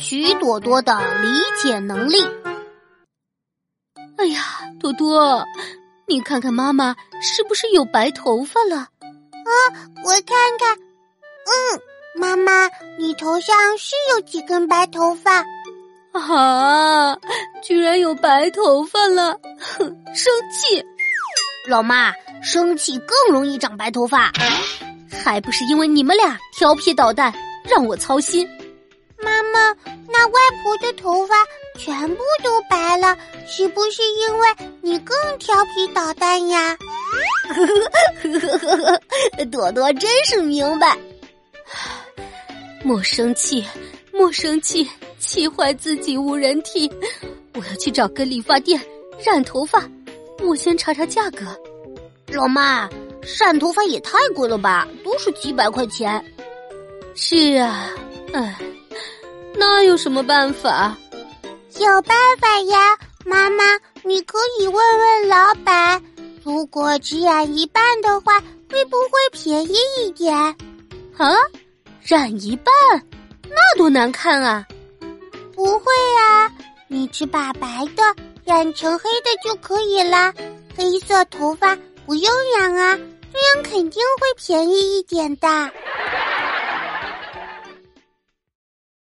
徐朵朵的理解能力。哎呀，朵朵，你看看妈妈是不是有白头发了？啊，我看看，嗯，妈妈，你头上是有几根白头发？啊，居然有白头发了，哼，生气！老妈，生气更容易长白头发，还不是因为你们俩调皮捣蛋，让我操心。那外婆的头发全部都白了，是不是因为你更调皮捣蛋呀？朵朵真是明白，莫生气，莫生气，气坏自己无人替。我要去找个理发店染头发，我先查查价格。老妈，染头发也太贵了吧，都是几百块钱。是啊，唉。什么办法？有办法呀，妈妈，你可以问问老板，如果只染一半的话，会不会便宜一点？啊，染一半，那多难看啊！不会啊，你只把白的染成黑的就可以了。黑色头发不用染啊，这样肯定会便宜一点的。